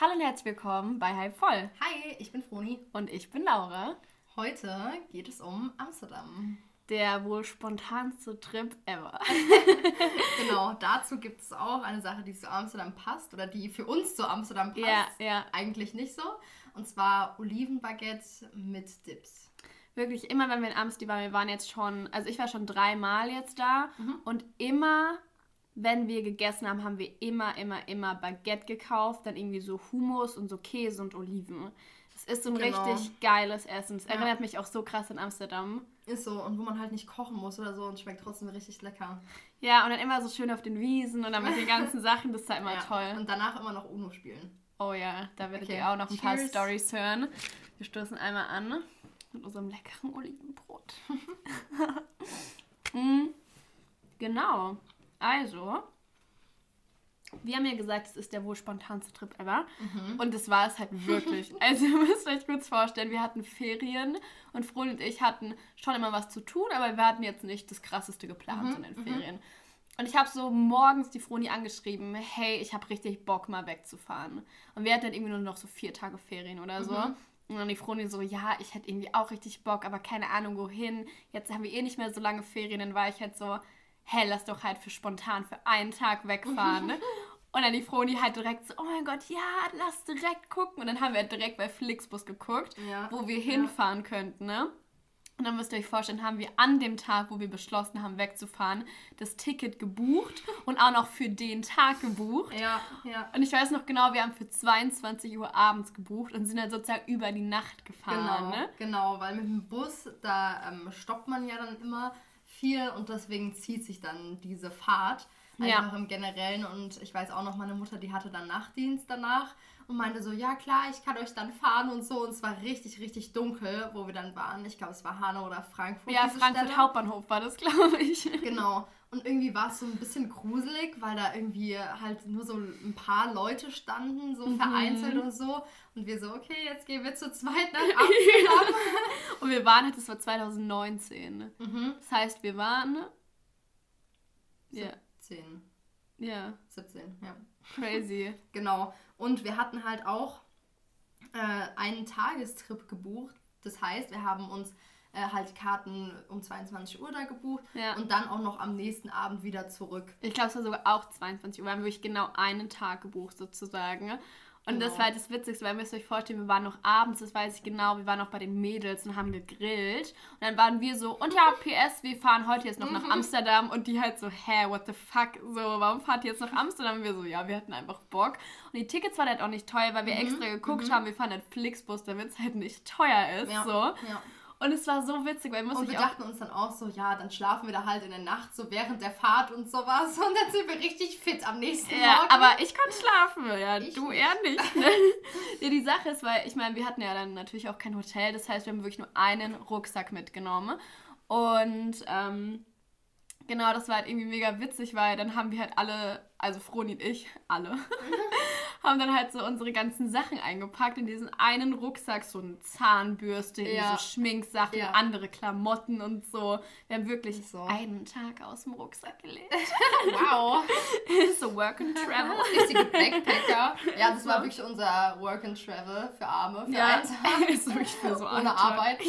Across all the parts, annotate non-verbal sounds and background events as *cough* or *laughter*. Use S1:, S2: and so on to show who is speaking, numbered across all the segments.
S1: Hallo und herzlich willkommen bei Hype Voll.
S2: Hi, ich bin Froni.
S1: Und ich bin Laura.
S2: Heute geht es um Amsterdam.
S1: Der wohl spontanste Trip ever. *laughs*
S2: genau, dazu gibt es auch eine Sache, die zu Amsterdam passt oder die für uns zu Amsterdam passt.
S1: Ja, ja.
S2: Eigentlich nicht so. Und zwar Olivenbaguette mit Dips.
S1: Wirklich, immer wenn wir in Amsterdam waren, wir waren jetzt schon, also ich war schon dreimal jetzt da und immer, wenn wir gegessen haben, haben wir immer, immer, immer Baguette gekauft, dann irgendwie so Hummus und so Käse und Oliven. Das ist so ein
S2: Genau.
S1: richtig geiles Essen. Es
S2: Ja.
S1: erinnert mich auch so krass an Amsterdam.
S2: Ist so, und wo man halt nicht kochen muss oder so und schmeckt trotzdem richtig lecker.
S1: Ja, und dann immer so schön auf den Wiesen und dann mit den ganzen *laughs* Sachen, das ist halt immer
S2: Ja.
S1: toll.
S2: Und danach immer noch Uno spielen.
S1: Oh ja, da werdet
S2: Okay,
S1: ihr auch noch ein paar
S2: cheers.
S1: Stories hören. Wir stoßen einmal an mit unserem leckeren Olivenbrot. Mm, *laughs* *laughs* genau. Also, wir haben ja gesagt, es ist der wohl spontanste Trip ever. Und das war es halt wirklich. *laughs* Also, ihr müsst euch kurz vorstellen, wir hatten Ferien und Frohn und ich hatten schon immer was zu tun, aber wir hatten jetzt nicht das krasseste geplant in den Ferien. Und ich habe so morgens die Froni angeschrieben, hey, ich habe richtig Bock, mal wegzufahren. Und wir hatten dann irgendwie nur noch so vier Tage Ferien oder so. Und dann die Froni so, ja, ich hätte irgendwie auch richtig Bock, aber keine Ahnung wohin. Jetzt haben wir eh nicht mehr so lange Ferien. Dann war ich halt so, hey, lass doch halt für spontan für einen Tag wegfahren. ne? *laughs* Und dann die Froni halt direkt so, oh mein Gott, ja, lass direkt gucken. Und dann haben wir halt direkt bei Flixbus geguckt,
S2: Ja,
S1: wo wir
S2: ja.
S1: hinfahren könnten, ne? Und dann müsst ihr euch vorstellen, haben wir an dem Tag, wo wir beschlossen haben, wegzufahren, das Ticket gebucht und auch noch für den Tag gebucht.
S2: Ja, ja.
S1: Und ich weiß noch genau, wir haben für 22 Uhr abends gebucht und sind dann sozusagen über die Nacht gefahren.
S2: Genau,
S1: Ne?
S2: genau, weil mit dem Bus, da ähm, stoppt man ja dann immer viel und deswegen zieht sich dann diese Fahrt
S1: Ja.
S2: einfach im Generellen und ich weiß auch noch, meine Mutter, die hatte dann Nachtdienst danach und meinte so, ja klar, ich kann euch dann fahren und so und es war richtig, richtig dunkel, wo wir dann waren. Ich glaube, es war Hanau oder Frankfurt.
S1: Ja, Frankfurt
S2: Stelle.
S1: Hauptbahnhof war das, *laughs* glaube ich.
S2: Genau. Und irgendwie war es so ein bisschen gruselig, weil da irgendwie halt nur so ein paar Leute standen, so vereinzelt und so. Und wir so, okay, jetzt gehen wir zu zweit nach Amsterdam. *laughs*
S1: Und wir waren halt, das war 2019.
S2: mhm.
S1: Das heißt, wir waren. Ja,
S2: 17.
S1: ja,
S2: 17, ja.
S1: crazy. *laughs*
S2: Genau. Und wir hatten halt auch äh, einen Tagestrip gebucht. Das heißt, wir haben uns äh, halt Karten um 22 Uhr da gebucht
S1: Ja.
S2: und dann auch noch am nächsten Abend wieder zurück.
S1: Ich glaube, es war sogar auch 22 Uhr. Wir haben wirklich genau einen Tag gebucht, sozusagen. Und das
S2: Genau.
S1: war halt das Witzigste, weil ihr müsst euch vorstellen, wir waren noch abends, das weiß ich genau, wir waren noch bei den Mädels und haben gegrillt. Und dann waren wir so, und ja, PS, wir fahren heute jetzt noch nach Amsterdam. Und die halt so, hä, what the fuck, so, warum fahrt ihr jetzt nach Amsterdam? Und wir so, ja, wir hatten einfach Bock. Und die Tickets waren halt auch nicht teuer, weil wir extra geguckt haben, wir fahren halt Flixbus, damit es halt nicht teuer ist,
S2: Ja,
S1: so.
S2: ja.
S1: Und es war so witzig, weil müsst
S2: Und wir dachten uns dann auch so, ja, dann schlafen wir da halt in der Nacht, so während der Fahrt und sowas. *laughs* Und dann sind wir richtig fit am nächsten
S1: Ja,
S2: Morgen.
S1: aber ich konnte schlafen, ja,
S2: Ich
S1: du
S2: nicht.
S1: eher nicht. *laughs* Ne? ja, die Sache ist, weil ich meine, wir hatten ja dann natürlich auch kein Hotel, das heißt, wir haben wirklich nur einen Rucksack mitgenommen. Und ähm, genau, das war halt irgendwie mega witzig, weil dann haben wir halt alle, also Froni und ich, alle, *laughs* haben dann halt so unsere ganzen Sachen eingepackt in diesen einen Rucksack, so eine Zahnbürste,
S2: Ja.
S1: so Schminksachen,
S2: Ja.
S1: andere Klamotten und so. Wir haben wirklich
S2: So.
S1: einen Tag aus dem Rucksack gelegt. *laughs* *laughs*
S2: wow.
S1: so Work and Travel. *laughs*
S2: Richtige Backpacker. Ja, das war wirklich unser Work and Travel für Arme, für
S1: Ja,
S2: Einsame.
S1: ist wirklich für so
S2: Ohne. Arbeit.
S1: Das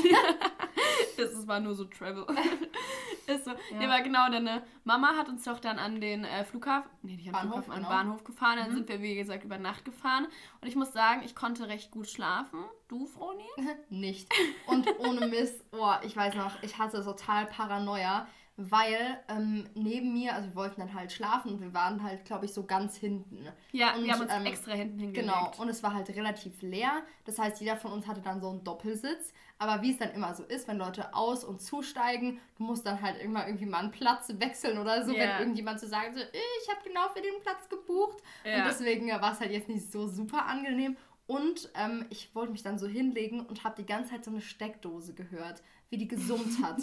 S1: ist- war nur so Travel. *laughs* ist so. Nee, aber genau, deine Mama hat uns doch dann an den äh, Flughafen, nee, nicht an
S2: Bahnhof,
S1: Flughafen, an den
S2: genau. Mhm.
S1: Bahnhof gefahren. Dann sind wir, wie gesagt, über Nacht gefahren. Und ich muss sagen, ich konnte recht gut schlafen. Du, Froni? *laughs*
S2: Nicht. Und ohne Mist, oh, ich weiß noch, ich hatte total Paranoia, weil ähm, neben mir, also wir wollten dann halt schlafen und wir waren halt, glaube ich, so ganz hinten.
S1: Ja,
S2: Und,
S1: wir haben uns
S2: ähm,
S1: extra hinten hingelegt.
S2: Genau, und es war halt relativ leer. Das heißt, jeder von uns hatte dann so einen Doppelsitz. Aber wie es dann immer so ist, wenn Leute aus- und zusteigen, du musst dann halt immer irgendwie mal einen Platz wechseln oder so,
S1: Ja.
S2: wenn irgendjemand so sagt, so, ich habe genau für den Platz gebucht.
S1: Ja.
S2: Und deswegen war es halt jetzt nicht so super angenehm. Und ähm, ich wollte mich dann so hinlegen und habe die ganze Zeit so eine Steckdose gehört, wie die gesummt *laughs* hat.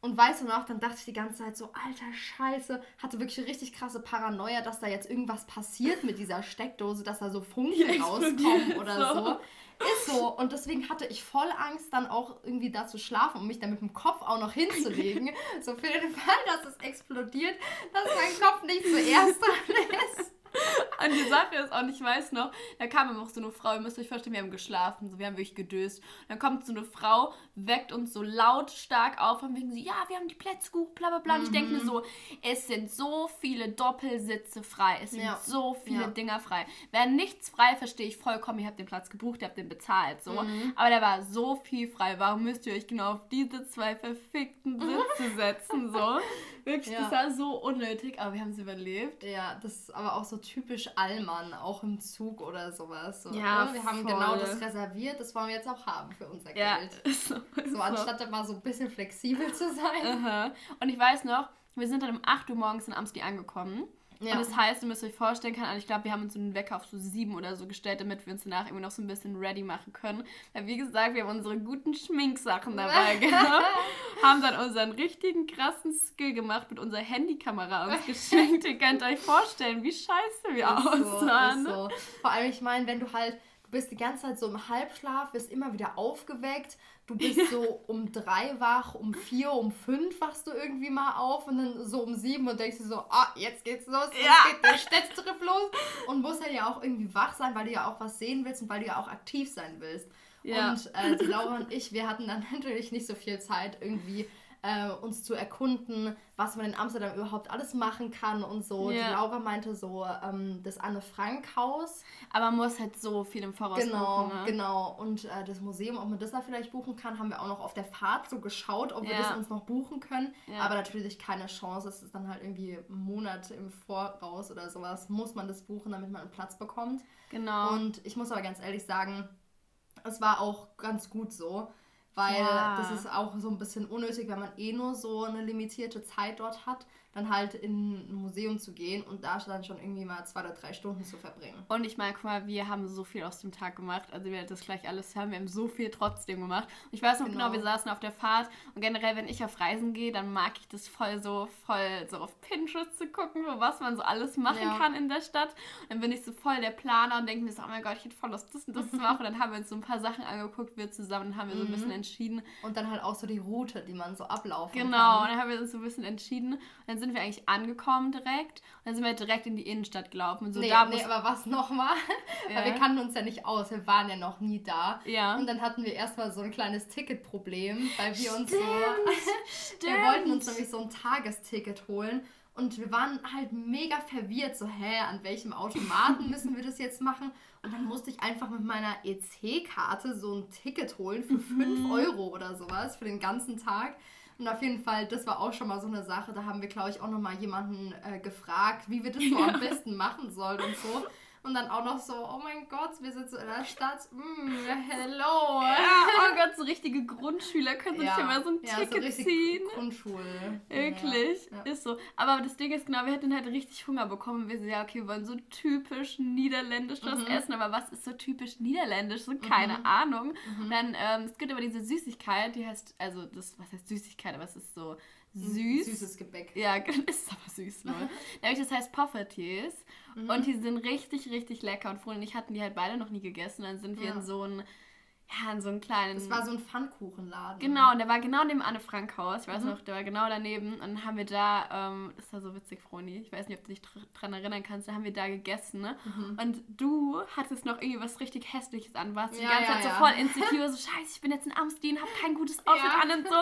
S2: Und weißt du noch, dann dachte ich die ganze Zeit so, alter Scheiße, hatte wirklich richtig krasse Paranoia, dass da jetzt irgendwas passiert mit dieser Steckdose, dass da so Funken *laughs* rauskommen oder
S1: so.
S2: so. Ist so. Und deswegen hatte ich voll Angst, dann auch irgendwie da zu schlafen und mich dann mit dem Kopf auch noch hinzulegen. *laughs* so für den Fall, dass es explodiert, dass mein Kopf nicht zuerst dran ist. *laughs*
S1: Und die Sache ist auch, ich weiß noch, da kam immer auch so eine Frau, ihr müsst euch vorstellen, wir haben geschlafen, so, wir haben wirklich gedöst. Und dann kommt so eine Frau, weckt uns so lautstark auf und wegen sie, ja, wir haben die Plätze gebucht, bla bla bla. Und ich denke mir so, es sind so viele Doppelsitze frei, es sind
S2: Ja.
S1: so viele
S2: Ja.
S1: Dinger frei. Wäre nichts frei, verstehe ich vollkommen, ihr habt den Platz gebucht, ihr habt den bezahlt, so. Aber da war so viel frei, warum müsst ihr euch genau auf diese zwei verfickten Sitze setzen, so? *laughs* Wirklich,
S2: Ja.
S1: das war so unnötig, aber wir haben es überlebt.
S2: Ja, das ist aber auch so typisch Allmann, auch im Zug oder sowas. So,
S1: Ja,
S2: ne? Wir haben
S1: voll.
S2: genau das reserviert, das wollen wir jetzt auch haben für unser
S1: Ja,
S2: Geld. *laughs*
S1: ist so.
S2: So, anstatt da mal so ein bisschen flexibel zu sein.
S1: Aha. Und ich weiß noch, wir sind dann um 8 Uhr morgens in Amsti angekommen.
S2: Ja.
S1: Und das heißt, ihr müsst euch vorstellen, kann, ich glaube, wir haben uns so einen Wecker auf so 7 oder so gestellt, damit wir uns danach irgendwie noch so ein bisschen ready machen können. Weil, wie gesagt, wir haben unsere guten Schminksachen dabei *laughs* gehabt, haben dann unseren richtigen krassen Skill gemacht mit unserer Handykamera uns geschminkt. ihr könnt euch vorstellen, wie scheiße wir
S2: so,
S1: aussahen.
S2: ist so. Vor allem, ich meine, wenn du halt, du bist die ganze Zeit so im Halbschlaf, wirst immer wieder aufgeweckt, du bist so um drei wach, um vier, um fünf wachst du irgendwie mal auf und dann so um sieben und denkst dir so, ah, jetzt geht's los, jetzt
S1: Ja.
S2: geht der Städtetrip los und musst dann ja auch irgendwie wach sein, weil du ja auch was sehen willst und weil du ja auch aktiv sein willst.
S1: Ja.
S2: Und äh, die Laura und ich, wir hatten dann *laughs* natürlich nicht so viel Zeit, irgendwie äh, uns zu erkunden, was man in Amsterdam überhaupt alles machen kann und so.
S1: Ja.
S2: Die Laura meinte so, ähm, das Anne-Frank-Haus.
S1: Aber man muss halt so viel im Voraus
S2: Genau,
S1: buchen. Ne?
S2: genau. Und äh, das Museum, ob man das da vielleicht buchen kann, haben wir auch noch auf der Fahrt so geschaut, ob wir
S1: Ja.
S2: das uns noch buchen können.
S1: Ja.
S2: Aber natürlich keine Chance. Es ist dann halt irgendwie Monate im Voraus oder sowas. Muss man das buchen, damit man einen Platz bekommt.
S1: Genau.
S2: Und ich muss aber ganz ehrlich sagen, es war auch ganz gut so, weil
S1: Ja.
S2: das ist auch so ein bisschen unnötig, wenn man eh nur so eine limitierte Zeit dort hat, dann halt in ein Museum zu gehen und da dann schon irgendwie mal zwei oder drei Stunden zu verbringen.
S1: Und ich meine, guck mal, wir haben so viel aus dem Tag gemacht. Also wir das gleich alles hören. Wir haben so viel trotzdem gemacht. Und ich weiß noch genau.
S2: Genau.
S1: wir saßen auf der Fahrt. Und generell, wenn ich auf Reisen gehe, dann mag ich das voll so, voll so auf Pinterest zu gucken, was man so alles machen
S2: Ja.
S1: kann in der Stadt. Und dann bin ich so voll der Planer und denke mir so, oh mein Gott, ich hätte voll Lust, das und das zu *laughs* machen. Und dann haben wir uns so ein paar Sachen angeguckt, wir zusammen, haben wir so ein bisschen entschieden.
S2: Und dann halt auch so die Route, die man so ablaufen
S1: Genau, und
S2: kann.
S1: dann haben wir uns so ein bisschen entschieden. Und dann sind wir eigentlich angekommen direkt. Und dann sind wir direkt in die Innenstadt gelaufen. Und so
S2: nee,
S1: da,
S2: nee, aber was nochmal?
S1: Ja. *laughs*
S2: Weil wir kannten uns ja nicht aus, wir waren ja noch nie da.
S1: Ja.
S2: Und dann hatten wir erstmal so ein kleines Ticketproblem, weil wir uns so.
S1: Stimmt. *laughs*
S2: Wir wollten uns nämlich so ein Tagesticket holen. Und wir waren halt mega verwirrt, so, hä, an welchem Automaten *laughs* müssen wir das jetzt machen? Und dann musste ich einfach mit meiner EC-Karte so ein Ticket holen für 5 Euro oder sowas für den ganzen Tag. Und auf jeden Fall, das war auch schon mal so eine Sache. Da haben wir, glaube ich, auch noch mal jemanden äh, gefragt, wie wir das *laughs* so am besten machen sollen und so. Und dann auch noch so, oh mein Gott, wir sind so in der Stadt. Mm, hello.
S1: Ja, oh *laughs* Gott, so richtige Grundschüler können sich ja mal so ein
S2: ja,
S1: Ticket
S2: richtig
S1: ziehen.
S2: Grundschule.
S1: Wirklich,
S2: Ja.
S1: ist so. Aber das Ding ist genau, wir hätten halt richtig Hunger bekommen. Wir so, ja, okay, wir wollen so typisch niederländisch was
S2: Mhm.
S1: essen, aber was ist so typisch niederländisch? So keine Ahnung.
S2: Mhm.
S1: Dann, ähm, es gibt aber diese Süßigkeit, die heißt, also das, was heißt Süßigkeit, aber es ist so süß.
S2: Süßes Gebäck.
S1: Ja, *laughs* ist aber süß, ne? *laughs* Nämlich das heißt Poffertjes.
S2: Mhm.
S1: Und die sind richtig, richtig lecker. Und Frohn und ich hatten die halt beide noch nie gegessen. Dann sind wir
S2: Ja.
S1: in so einen, ja, in so einen kleinen.
S2: Das war so ein Pfannkuchenladen.
S1: Genau, und der war genau neben Anne Frank Haus. Ich weiß
S2: Mhm.
S1: noch, der war genau daneben. Und dann haben wir da, ähm, das war so witzig, Froni. Ich weiß nicht, ob du dich dr dran erinnern kannst. Da haben wir da gegessen, ne?
S2: Mhm.
S1: Und du hattest noch irgendwie was richtig Hässliches an. Warst die
S2: Ja,
S1: ganze
S2: ja,
S1: Zeit so
S2: ja.
S1: voll insecure, so scheiße, ich bin jetzt in Amstin, hab kein gutes Outfit an und so.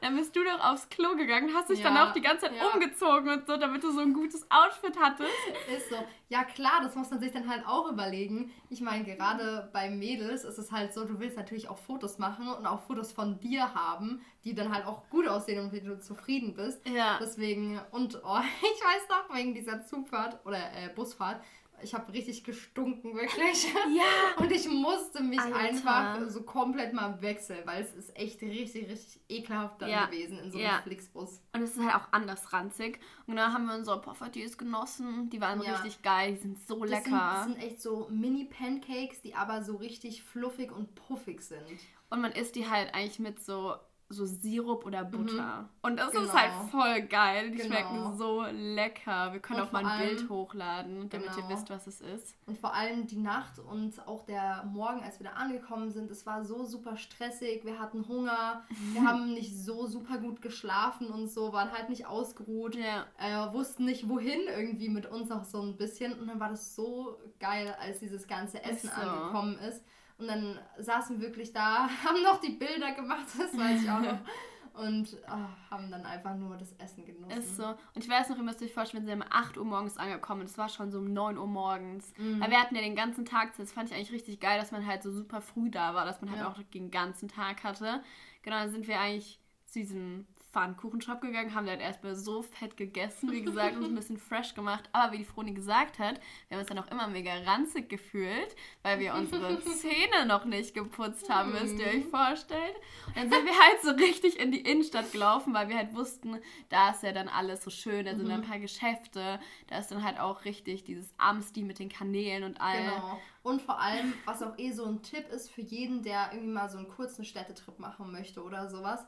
S1: Dann bist du doch aufs Klo gegangen, hast dich dann auch die ganze Zeit umgezogen und so, damit du so ein gutes Outfit hattest.
S2: Ist so. Ja klar, das muss man sich dann halt auch überlegen. Ich meine, gerade bei Mädels ist es halt so, du willst natürlich auch Fotos machen und auch Fotos von dir haben, die dann halt auch gut aussehen und wie du zufrieden bist.
S1: Ja.
S2: Deswegen, und oh, *laughs* ich weiß noch, wegen dieser Zugfahrt oder äh, Busfahrt, ich habe richtig gestunken, wirklich.
S1: Ja. *laughs*
S2: Und ich musste mich
S1: Alter.
S2: einfach so komplett mal wechseln, weil es ist echt richtig, richtig ekelhaft dann
S1: Ja.
S2: gewesen in so einem
S1: Ja.
S2: Flixbus.
S1: Und es ist halt auch anders ranzig. Und dann haben wir unsere Poffertjes genossen. Die waren
S2: Ja.
S1: richtig geil, die sind so
S2: Das
S1: lecker.
S2: sind, das sind echt so Mini-Pancakes, die aber so richtig fluffig und puffig sind.
S1: Und man isst die halt eigentlich mit so, so Sirup oder Butter. Mhm. Und das genau. ist halt genau. voll geil. Die genau. schmecken so lecker. Wir können und auch mal ein allem, Bild hochladen, damit genau. ihr wisst, was es ist.
S2: Und vor allem die Nacht und auch der Morgen, als wir da angekommen sind, es war so super stressig. Wir hatten Hunger. Wir *laughs* haben nicht so super gut geschlafen und so, waren halt nicht ausgeruht. Ja. Äh, wussten nicht, wohin irgendwie mit uns auch so ein bisschen. Und dann war das so geil, als dieses ganze Essen so. angekommen ist. Und dann saßen wir wirklich da, *laughs* haben noch die Bilder gemacht, das weiß ich auch noch. *laughs* Und oh, haben dann einfach nur das Essen genossen.
S1: Ist so. Und ich weiß noch, ihr müsst euch vorstellen, wir sind um 8 Uhr morgens angekommen. Es war schon so um 9 Uhr morgens. Mhm. Weil wir hatten ja den ganzen Tag, das fand ich eigentlich richtig geil, dass man halt so super früh da war, dass man halt ja. auch den ganzen Tag hatte. Genau, dann sind wir eigentlich zu diesem Pfannkuchenshop gegangen, haben dann erstmal so fett gegessen, wie gesagt, uns ein bisschen fresh gemacht. Aber wie die Froni gesagt hat, wir haben uns dann auch immer mega ranzig gefühlt, weil wir unsere *laughs* Zähne noch nicht geputzt haben, müsst ihr euch vorstellen. Und dann sind wir halt so richtig in die Innenstadt gelaufen, weil wir halt wussten, da ist ja dann alles so schön, da sind mhm. ein paar Geschäfte, da ist dann halt auch richtig dieses Amsti mit den Kanälen und allem. Genau.
S2: Und vor allem, was auch eh so ein Tipp ist für jeden, der irgendwie mal so einen kurzen Städtetrip machen möchte oder sowas,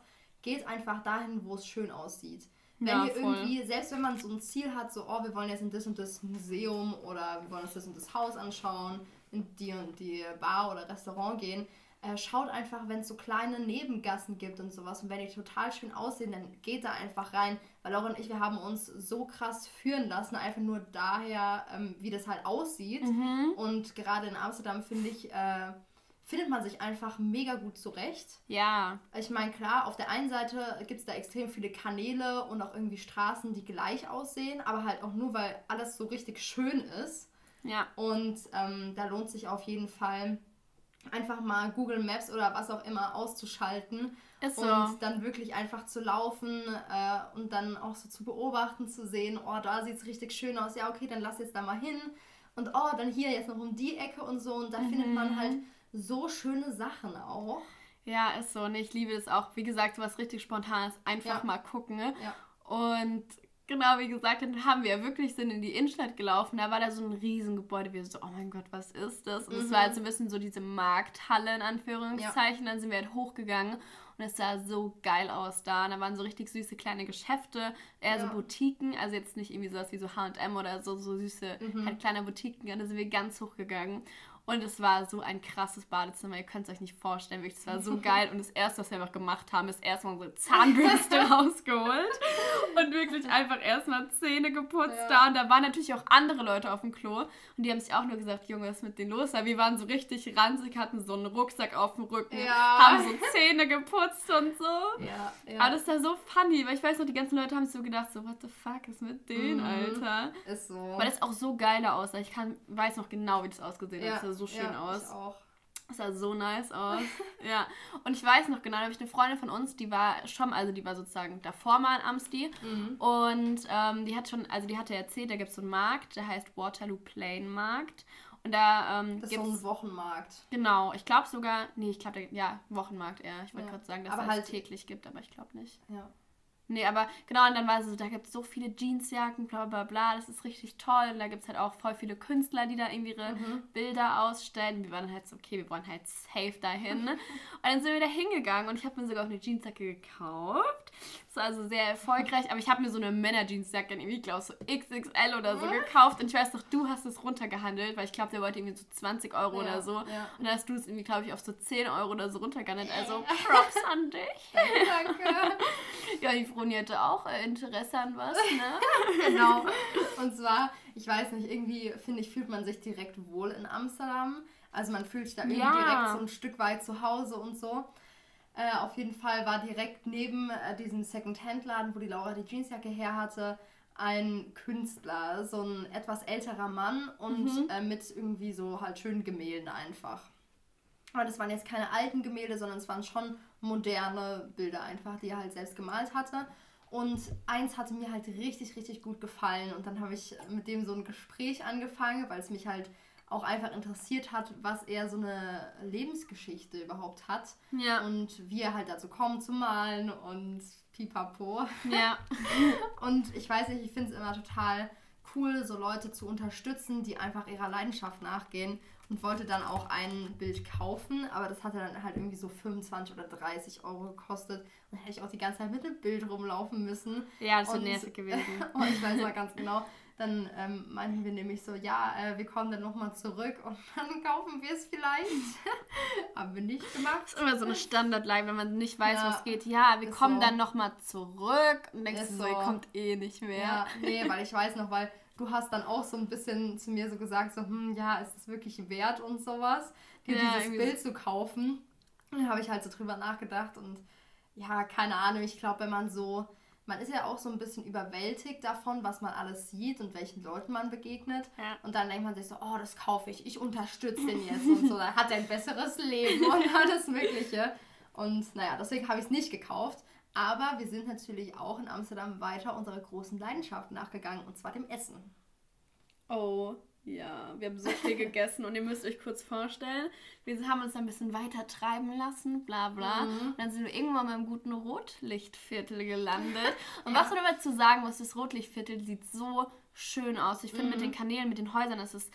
S2: geht einfach dahin, wo es schön aussieht. Wenn ja, ihr voll. irgendwie, selbst wenn man so ein Ziel hat, so, oh, wir wollen jetzt in das und das Museum oder wir wollen uns das und das Haus anschauen, in die und die Bar oder Restaurant gehen, äh, schaut einfach, wenn es so kleine Nebengassen gibt und sowas und wenn die total schön aussehen, dann geht da einfach rein. Weil Laura und ich, wir haben uns so krass führen lassen, einfach nur daher, ähm, wie das halt aussieht. Mhm. Und gerade in Amsterdam finde ich, äh, findet man sich einfach mega gut zurecht. Ja. Ich meine, klar, auf der einen Seite gibt es da extrem viele Kanäle und auch irgendwie Straßen, die gleich aussehen, aber halt auch nur, weil alles so richtig schön ist. Ja. Und ähm, da lohnt sich auf jeden Fall einfach mal Google Maps oder was auch immer auszuschalten ist so. und dann wirklich einfach zu laufen äh, und dann auch so zu beobachten, zu sehen, oh, da sieht es richtig schön aus, ja, okay, dann lass jetzt da mal hin und oh, dann hier jetzt noch um die Ecke und so und da mhm. findet man halt so schöne Sachen auch.
S1: Ja, ist so. Und ich liebe es auch, wie gesagt, was richtig spontanes, einfach ja. mal gucken. Ne? Ja. Und genau, wie gesagt, dann haben wir wirklich sind in die Innenstadt gelaufen. Da war da so ein Riesengebäude. Wir so, oh mein Gott, was ist das? Und es mhm. war halt so ein bisschen so diese Markthalle in Anführungszeichen. Ja. Dann sind wir halt hochgegangen und es sah so geil aus da. Und da waren so richtig süße kleine Geschäfte, eher ja. so Boutiquen, also jetzt nicht irgendwie sowas wie so H&M oder so, so süße mhm. halt kleine Boutiquen. Und da sind wir ganz hochgegangen. Und es war so ein krasses Badezimmer, ihr könnt es euch nicht vorstellen. Wirklich, es war so geil. Und das Erste, was wir einfach gemacht haben, ist erstmal unsere Zahnbürste *laughs* rausgeholt und wirklich einfach erstmal Zähne geputzt ja. da. Und da waren natürlich auch andere Leute auf dem Klo. Und die haben sich auch nur gesagt, Junge, was ist mit denen los? Weil wir waren so richtig ranzig, hatten so einen Rucksack auf dem Rücken, ja. haben so Zähne geputzt und so. Ja, ja. Aber das war so funny, weil ich weiß noch, die ganzen Leute haben sich so gedacht, so, what the fuck ist mit denen, mhm. Alter? Ist so. Weil das auch so geiler aussah. Ich kann, weiß noch genau, wie das ausgesehen hat. Ja so schön ja, aus. Ich auch. Das sah so nice aus. *laughs* ja. Und ich weiß noch genau, da habe ich eine Freundin von uns, die war schon, also die war sozusagen davor mal in Amsti. Mhm. Und ähm, die hat schon, also die hatte erzählt, da gibt es so einen Markt, der heißt Waterloo Plain Markt. Und da ähm,
S2: das ist so ein Wochenmarkt.
S1: Genau, ich glaube sogar, nee, ich glaube, ja, Wochenmarkt eher. Ich wollte ja. gerade sagen, dass es halt täglich gibt, aber ich glaube nicht. Ja. Nee, aber genau, und dann war es so, da gibt es so viele Jeansjacken, bla bla bla, das ist richtig toll. Und da gibt es halt auch voll viele Künstler, die da irgendwie ihre mhm. Bilder ausstellen. Wir waren halt so, okay, wir wollen halt safe dahin. Ne? *laughs* und dann sind wir da hingegangen und ich habe mir sogar auch eine Jeansjacke gekauft. Das war also sehr erfolgreich, aber ich habe mir so eine Männer-Jeansjacke in irgendwie, glaube so XXL oder so gekauft. Und ich weiß doch, du hast es runtergehandelt, weil ich glaube, der wollte irgendwie so 20 Euro ja, oder so. Ja. Und dann hast du es irgendwie, glaube ich, auf so 10 Euro oder so runtergehandelt. Also *laughs* Props an dich. Danke. *laughs* ja, die Froni hatte auch äh, Interesse an was, ne? *laughs*
S2: genau. *laughs* Und zwar, ich weiß nicht, irgendwie, finde ich, fühlt man sich direkt wohl in Amsterdam. Also man fühlt sich da irgendwie ja. direkt so ein Stück weit zu Hause und so. Äh, auf jeden Fall war direkt neben äh, diesem Second-Hand-Laden, wo die Laura die Jeansjacke her hatte, ein Künstler, so ein etwas älterer Mann und mhm. äh, mit irgendwie so halt schönen Gemälden einfach. Aber das waren jetzt keine alten Gemälde, sondern es waren schon moderne Bilder einfach, die er halt selbst gemalt hatte. Und eins hatte mir halt richtig, richtig gut gefallen. Und dann habe ich mit dem so ein Gespräch angefangen, weil es mich halt auch einfach interessiert hat, was er so eine Lebensgeschichte überhaupt hat. Ja. Und wie er halt dazu kommt zu malen und pipapo. Ja. *laughs* und ich weiß nicht, ich finde es immer total cool, so Leute zu unterstützen, die einfach ihrer Leidenschaft nachgehen. Und wollte dann auch ein Bild kaufen, aber das hatte dann halt irgendwie so 25 oder 30 Euro gekostet. Und hätte ich auch die ganze Zeit mit dem Bild rumlaufen müssen.
S1: Ja, das wäre nervig gewesen.
S2: und *laughs* ich weiß noch *laughs* ganz genau, dann ähm, meinten wir nämlich so, ja, äh, wir kommen dann nochmal zurück und *laughs* dann kaufen wir es vielleicht. Haben wir nicht gemacht.
S1: Das ist immer so eine Standardline, wenn man nicht weiß, ja, was geht. Ja, wir kommen so. dann nochmal zurück und denkst so, so, ihr kommt eh nicht mehr.
S2: Ja, nee, weil ich weiß noch, weil du hast dann auch so ein bisschen zu mir so gesagt, so, hm, ja, ist es wirklich wert und sowas, dir ja, dieses Bild zu kaufen. Und dann habe ich halt so drüber nachgedacht und ja, keine Ahnung, ich glaube, wenn man so man ist ja auch so ein bisschen überwältigt davon, was man alles sieht und welchen Leuten man begegnet. Ja. Und dann denkt man sich so, oh, das kaufe ich, ich unterstütze den jetzt und so. Dann hat er ein besseres Leben *laughs* und alles Mögliche. Und naja, deswegen habe ich es nicht gekauft. Aber wir sind natürlich auch in Amsterdam weiter unserer großen Leidenschaft nachgegangen, und zwar dem Essen.
S1: Oh, ja, wir haben so viel *laughs* gegessen und ihr müsst euch kurz vorstellen, wir haben uns ein bisschen weiter treiben lassen, bla bla. Mhm. Und dann sind wir irgendwann mal im guten Rotlichtviertel gelandet. Und ja. was man dazu sagen muss, das Rotlichtviertel sieht so schön aus. Ich finde, mhm. mit den Kanälen, mit den Häusern ist es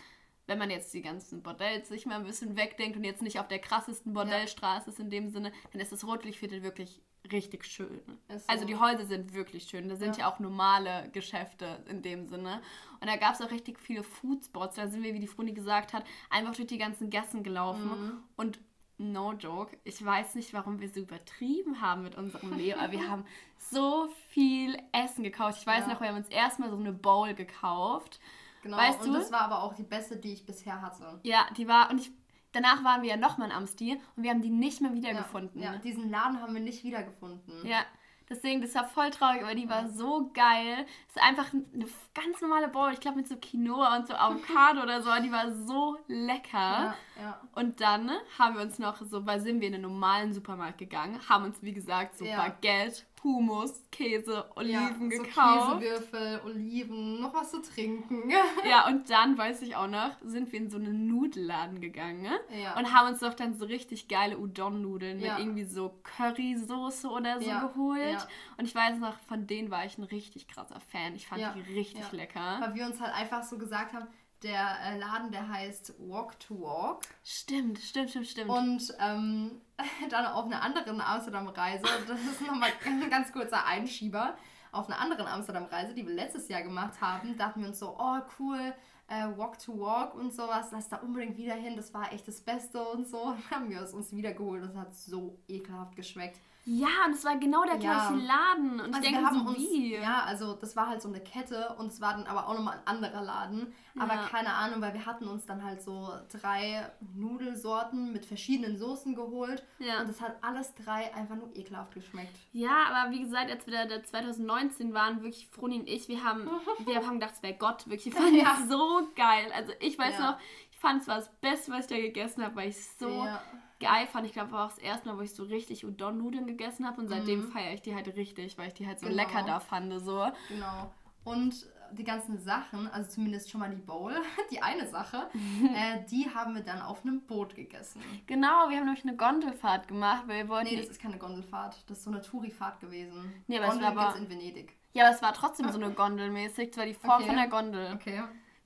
S1: wenn man jetzt die ganzen Bordells sich mal ein bisschen wegdenkt und jetzt nicht auf der krassesten Bordellstraße ja. ist in dem Sinne, dann ist das Rotlichtviertel wirklich richtig schön. So. Also die Häuser sind wirklich schön. Da sind ja. ja auch normale Geschäfte in dem Sinne. Und da gab es auch richtig viele Foodspots. Da sind wir, wie die Fruni gesagt hat, einfach durch die ganzen Gassen gelaufen. Mhm. Und no joke, ich weiß nicht, warum wir so übertrieben haben mit unserem Leo, aber wir *laughs* haben so viel Essen gekauft. Ich weiß ja. noch, wir haben uns erstmal so eine Bowl gekauft.
S2: Genau, weißt und du? das war aber auch die beste, die ich bisher hatte.
S1: Ja, die war, und ich Danach waren wir ja nochmal in Amsti und wir haben die nicht mehr wiedergefunden.
S2: Ja, ja, diesen Laden haben wir nicht wiedergefunden.
S1: Ja, deswegen, das war voll traurig, aber die war so geil. Es ist einfach eine ganz normale Bowl, ich glaube mit so Quinoa und so Avocado oder so, die war so lecker. Ja, ja. Und dann haben wir uns noch so, weil sind wir in einen normalen Supermarkt gegangen, haben uns wie gesagt so ja. Baguette Hummus, Käse, Oliven ja, so gekauft.
S2: Käsewürfel, Oliven, noch was zu trinken. *laughs*
S1: ja, und dann, weiß ich auch noch, sind wir in so einen Nudelladen gegangen ja. und haben uns doch dann so richtig geile Udon-Nudeln ja. mit irgendwie so Currysoße oder so geholt. Und ich weiß noch, von denen war ich ein richtig krasser Fan. Ich fand die richtig lecker.
S2: Weil wir uns halt einfach so gesagt haben, der äh, Laden, der heißt Walk to Walk.
S1: Stimmt, stimmt, stimmt, stimmt.
S2: Und ähm, *laughs* dann auf einer anderen Amsterdam-Reise, das ist nochmal ein ganz kurzer Einschieber, auf einer anderen Amsterdam-Reise, die wir letztes Jahr gemacht haben, dachten wir uns so, oh cool, äh, Walk to Walk und sowas, lass da unbedingt wieder hin, das war echt das Beste und so. Dann *laughs* haben wir es uns wiedergeholt und es hat so ekelhaft geschmeckt.
S1: Ja, und es war genau der gleiche Laden. Und also ich denke, wir haben so, wie?
S2: ja, also das war halt so eine Kette und es war dann aber auch nochmal ein anderer Laden. Ja. Aber keine Ahnung, weil wir hatten uns dann halt so drei Nudelsorten mit verschiedenen Soßen geholt. Ja. Und es hat alles drei einfach nur ekelhaft geschmeckt.
S1: Ja, aber wie gesagt, als wir da 2019 waren, wirklich Froni und ich, wir haben, *laughs* wir haben gedacht, es wäre Gott. Wirklich, wir *laughs* fanden ja. so geil. Also ich weiß ja. noch, ich fand es war das Beste, was ich da gegessen habe, weil ich so ja geil fand. Ich glaube, war auch das erste Mal, wo ich so richtig Udon-Nudeln gegessen habe und seitdem mhm. feiere ich die halt richtig, weil ich die halt so genau. lecker da fand. So.
S2: Genau. Und die ganzen Sachen, also zumindest schon mal die Bowl, *laughs* die eine Sache, *laughs* äh, die haben wir dann auf einem Boot gegessen.
S1: Genau, wir haben nämlich eine Gondelfahrt gemacht, weil wir wollten.
S2: Nee, das ist keine Gondelfahrt, das ist so eine Tourifahrt gewesen. Nee, aber Gondel
S1: es war aber, in Venedig. Ja, aber es war trotzdem so eine Gondel mäßig, zwar die Form okay. von der Gondel. Okay.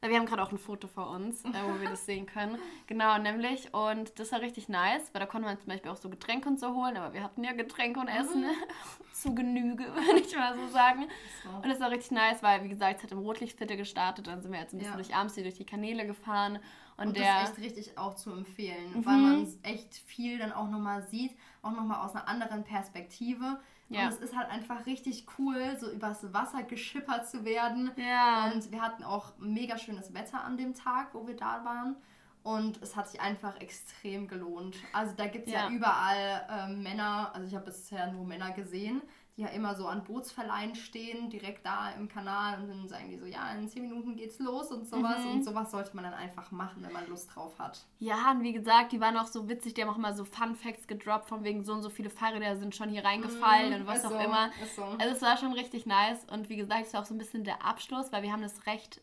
S1: Wir haben gerade auch ein Foto vor uns, äh, wo wir das *laughs* sehen können. Genau, nämlich. Und das war richtig nice, weil da konnte man zum Beispiel auch so Getränke und so holen, aber wir hatten ja Getränke und Essen mhm. *laughs* zu Genüge, *laughs* würde ich mal so sagen. So. Und das war richtig nice, weil, wie gesagt, es hat im Rotlichtviertel gestartet, dann sind wir jetzt ein bisschen ja. durch Amstel, durch die Kanäle gefahren.
S2: Und, und der, das ist echt richtig auch zu empfehlen, mhm. weil man echt viel dann auch nochmal sieht, auch nochmal aus einer anderen Perspektive. Ja. Und es ist halt einfach richtig cool, so übers Wasser geschippert zu werden. Ja. Und wir hatten auch mega schönes Wetter an dem Tag, wo wir da waren. Und es hat sich einfach extrem gelohnt. Also da gibt es ja. ja. überall äh, Männer, also ich habe bisher nur Männer gesehen, die ja immer so an Bootsverleihen stehen, direkt da im Kanal und dann sagen die so, ja, in 10 Minuten geht's los und sowas. Mhm. Und sowas sollte man dann einfach machen, wenn man Lust drauf hat.
S1: Ja, und wie gesagt, die waren auch so witzig, die haben auch mal so Fun Facts gedroppt, von wegen so und so viele Fahrräder sind schon hier reingefallen mhm, und was auch so, immer. So. Also es war schon richtig nice. Und wie gesagt, es war auch so ein bisschen der Abschluss, weil wir haben das recht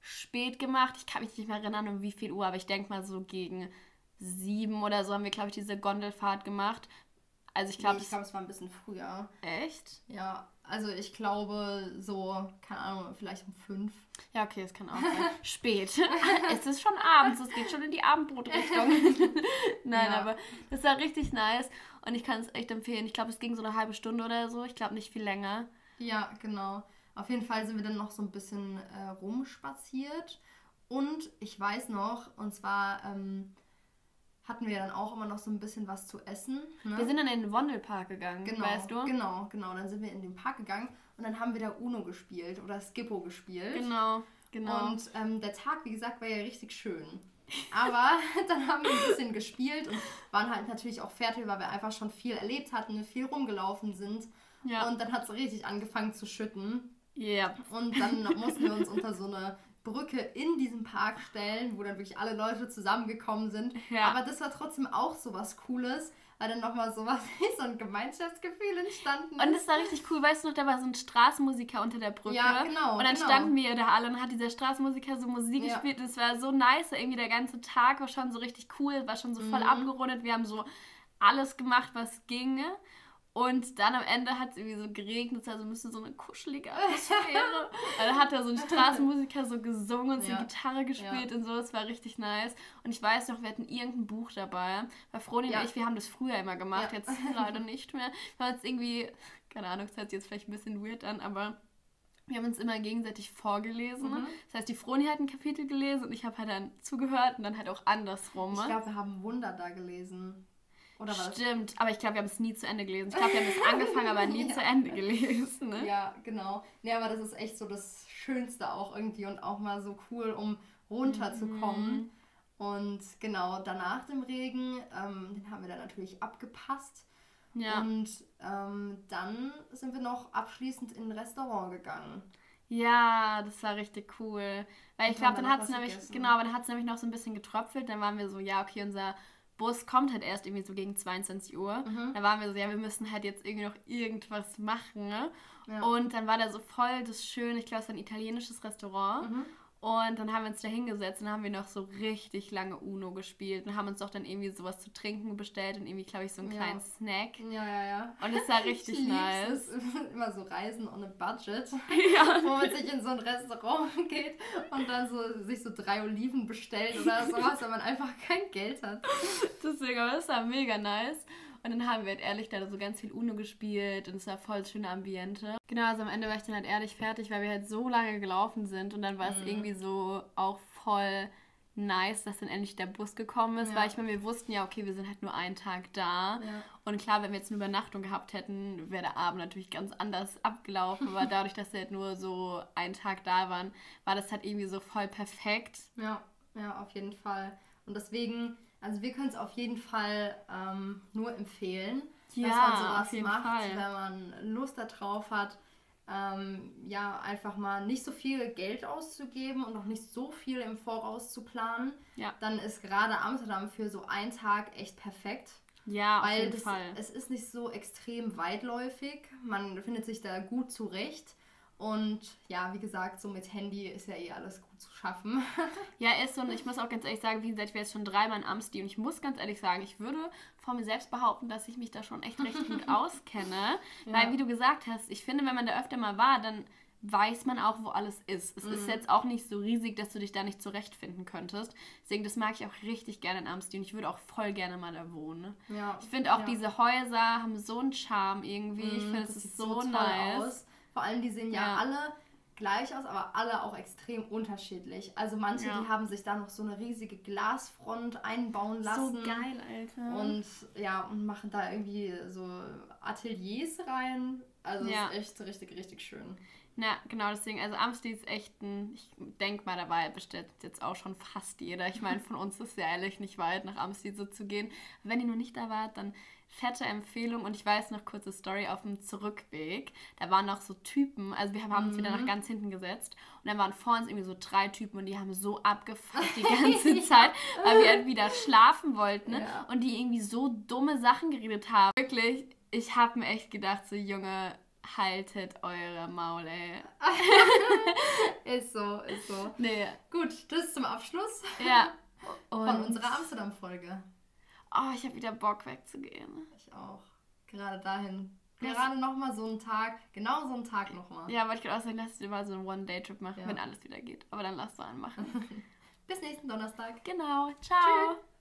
S1: spät gemacht. Ich kann mich nicht mehr erinnern, um wie viel Uhr, aber ich denke mal so gegen sieben oder so haben wir, glaube ich, diese Gondelfahrt gemacht Also ich glaube,
S2: nee, ich glaube, es war ein bisschen früher.
S1: Echt?
S2: Ja, also ich glaube so, keine Ahnung, vielleicht um fünf.
S1: Ja, okay, es kann auch *laughs* sein. Spät. *laughs* es ist schon abends, es geht schon in die Abendbrotrichtung. *laughs* Nein, ja. aber das war richtig nice und ich kann es echt empfehlen. Ich glaube, es ging so eine halbe Stunde oder so. Ich glaube nicht viel länger.
S2: Ja, genau. Auf jeden Fall sind wir dann noch so ein bisschen äh, rumspaziert und ich weiß noch, und zwar ähm, hatten wir dann auch immer noch so ein bisschen was zu essen.
S1: Ne? Wir sind dann in den Wandelpark gegangen,
S2: genau,
S1: weißt du?
S2: Genau, genau. Dann sind wir in den Park gegangen und dann haben wir da Uno gespielt oder Skippo gespielt.
S1: Genau, genau.
S2: Und ähm, der Tag, wie gesagt, war ja richtig schön. Aber *laughs* dann haben wir ein bisschen gespielt und waren halt natürlich auch fertig, weil wir einfach schon viel erlebt hatten, viel rumgelaufen sind. Ja. Und dann hat es richtig angefangen zu schütten.
S1: Ja. Yep.
S2: Und dann mussten wir uns unter so eine Brücke in diesem Park stellen, wo dann wirklich alle Leute zusammengekommen sind. Ja. Aber das war trotzdem auch so was Cooles, weil dann nochmal sowas *laughs* wie so ein Gemeinschaftsgefühl entstanden
S1: ist. Und das war richtig cool, weißt du noch, da war so ein Straßenmusiker unter der Brücke.
S2: Ja, genau.
S1: Und dann
S2: genau.
S1: standen wir da alle und hat dieser Straßenmusiker so Musik ja. gespielt. Das war so nice, irgendwie der ganze Tag war schon so richtig cool, war schon so voll mhm. abgerundet. Wir haben so alles gemacht, was ginge. Und dann am Ende hat es irgendwie so geregnet, also müsste so eine kuschelige *laughs* Atmosphäre. dann hat da so ein Straßenmusiker so gesungen und so ja. Gitarre gespielt ja. und so. Das war richtig nice. Und ich weiß noch, wir hatten irgendein Buch dabei. Bei Froni ja. und ich, wir haben das früher immer gemacht, jetzt leider nicht mehr. Wir haben jetzt irgendwie, keine Ahnung, das hört sich jetzt vielleicht ein bisschen weird an, aber wir haben uns immer gegenseitig vorgelesen. Mhm. Das heißt, die Froni hat ein Kapitel gelesen und ich habe halt dann zugehört und dann halt auch andersrum.
S2: Ich glaube, wir haben Wunder da gelesen.
S1: Oder was? Stimmt, aber ich glaube, wir haben es nie zu Ende gelesen. Ich glaube, wir haben es angefangen, aber nie *laughs* ja. zu Ende gelesen. Ne?
S2: Ja, genau. Nee, aber das ist echt so das Schönste auch irgendwie und auch mal so cool, um runterzukommen. Mhm. Und genau, danach dem Regen, ähm, den haben wir dann natürlich abgepasst. Ja. Und ähm, dann sind wir noch abschließend in ein Restaurant gegangen.
S1: Ja, das war richtig cool. Weil ich glaube, dann hat es nämlich, genau, dann hat es nämlich noch so ein bisschen getröpfelt. Dann waren wir so, ja, okay, unser Bus kommt halt erst irgendwie so gegen 22 Uhr. Mhm. Da waren wir so, ja, wir müssen halt jetzt irgendwie noch irgendwas machen. Ne? Ja. Und dann war da so voll das schöne, ich glaube, es war ein italienisches Restaurant. Mhm. Und dann haben wir uns da hingesetzt und haben wir noch so richtig lange Uno gespielt und haben uns doch dann irgendwie sowas zu trinken bestellt und irgendwie, glaube ich, so einen kleinen ja. Snack.
S2: Ja, ja, ja.
S1: Und es war *laughs* richtig ich nice.
S2: Immer so Reisen ohne Budget. *laughs* Ja. Wo man sich in so ein Restaurant *laughs* geht und dann so sich so drei Oliven bestellt oder sowas, weil man einfach kein Geld hat.
S1: Deswegen, aber es war mega nice. Und dann haben wir halt ehrlich da so ganz viel Uno gespielt und es war voll schöne Ambiente. Genau, also am Ende war ich dann halt ehrlich fertig, weil wir halt so lange gelaufen sind und dann war mhm. es irgendwie so auch voll nice, dass dann endlich der Bus gekommen ist, ja. weil ich meine, wir wussten ja, okay, wir sind halt nur einen Tag da. Ja. Und klar, wenn wir jetzt eine Übernachtung gehabt hätten, wäre der Abend natürlich ganz anders abgelaufen. Aber *laughs* dadurch, dass wir halt nur so einen Tag da waren, war das halt irgendwie so voll perfekt.
S2: Ja, ja, auf jeden Fall. Und deswegen also wir können es auf jeden Fall ähm, nur empfehlen, ja, dass man sowas macht, Fall. wenn man Lust darauf hat. Ähm, ja, einfach mal nicht so viel Geld auszugeben und noch nicht so viel im Voraus zu planen, ja. dann ist gerade Amsterdam für so einen Tag echt perfekt.
S1: Ja,
S2: auf
S1: jeden
S2: das,
S1: Fall.
S2: Es ist nicht so extrem weitläufig, man findet sich da gut zurecht. Und ja, wie gesagt, so mit Handy ist ja eh alles gut zu schaffen. *laughs*
S1: ja, ist so. Und ich muss auch ganz ehrlich sagen, wie gesagt, ich wäre jetzt schon dreimal in Amsti und ich muss ganz ehrlich sagen, ich würde vor mir selbst behaupten, dass ich mich da schon echt recht gut *laughs* auskenne. Ja. Weil, wie du gesagt hast, ich finde, wenn man da öfter mal war, dann weiß man auch, wo alles ist. Es mhm. ist jetzt auch nicht so riesig, dass du dich da nicht zurechtfinden könntest. Deswegen, das mag ich auch richtig gerne in Amsti und ich würde auch voll gerne mal da wohnen. Ja. Ich finde auch, ja. diese Häuser haben so einen Charme irgendwie. Mhm, ich finde, es ist so, so nice. Aus.
S2: Vor allem, die sehen ja, ja, alle gleich aus, aber alle auch extrem unterschiedlich. Also manche, ja. die haben sich da noch so eine riesige Glasfront einbauen lassen.
S1: So geil, Alter.
S2: Und ja, und machen da irgendwie so Ateliers rein. Also ja. ist echt richtig, richtig schön.
S1: Ja, genau, deswegen, also Amsti ist echt ein, ich denke mal, dabei bestellt jetzt auch schon fast jeder. Ich meine, von uns ist es ja ehrlich nicht weit, nach Amsti so zu gehen. Wenn ihr noch nicht da wart, dann fette Empfehlung und ich weiß noch kurze Story auf dem Zurückweg. Da waren noch so Typen, also wir haben uns wieder nach mhm. ganz hinten gesetzt und dann waren vor uns irgendwie so drei Typen und die haben so abgefuckt die *laughs* ganze Zeit, weil wir halt *laughs* wieder schlafen wollten ne? ja. und die irgendwie so dumme Sachen geredet haben. Wirklich, ich habe mir echt gedacht, so Junge, haltet eure Maul, ey. *laughs*
S2: ist so, ist so.
S1: Nee.
S2: Gut, das ist zum Abschluss.
S1: Ja. *laughs*
S2: Und von unserer Amsterdam-Folge.
S1: Oh, ich habe wieder Bock wegzugehen.
S2: Ich auch. gerade dahin. Gerade nochmal so einen Tag, genau so einen Tag nochmal.
S1: Ja, aber ich würde auch sagen, lass dir mal so einen One-Day-Trip machen, ja. wenn alles wieder geht. Aber dann lass du einen machen. *laughs*
S2: Bis nächsten Donnerstag.
S1: Genau. Ciao. Tschüss.